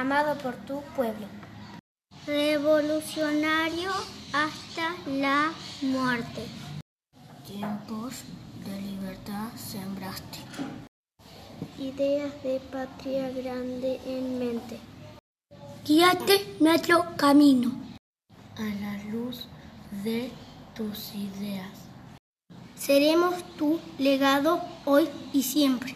amado por tu pueblo. Revolucionario hasta la muerte. Tiempos de libertad sembraste. Ideas de patria grande en mente. Guíate nuestro camino. A la luz de tus ideas. Seremos tu legado hoy y siempre.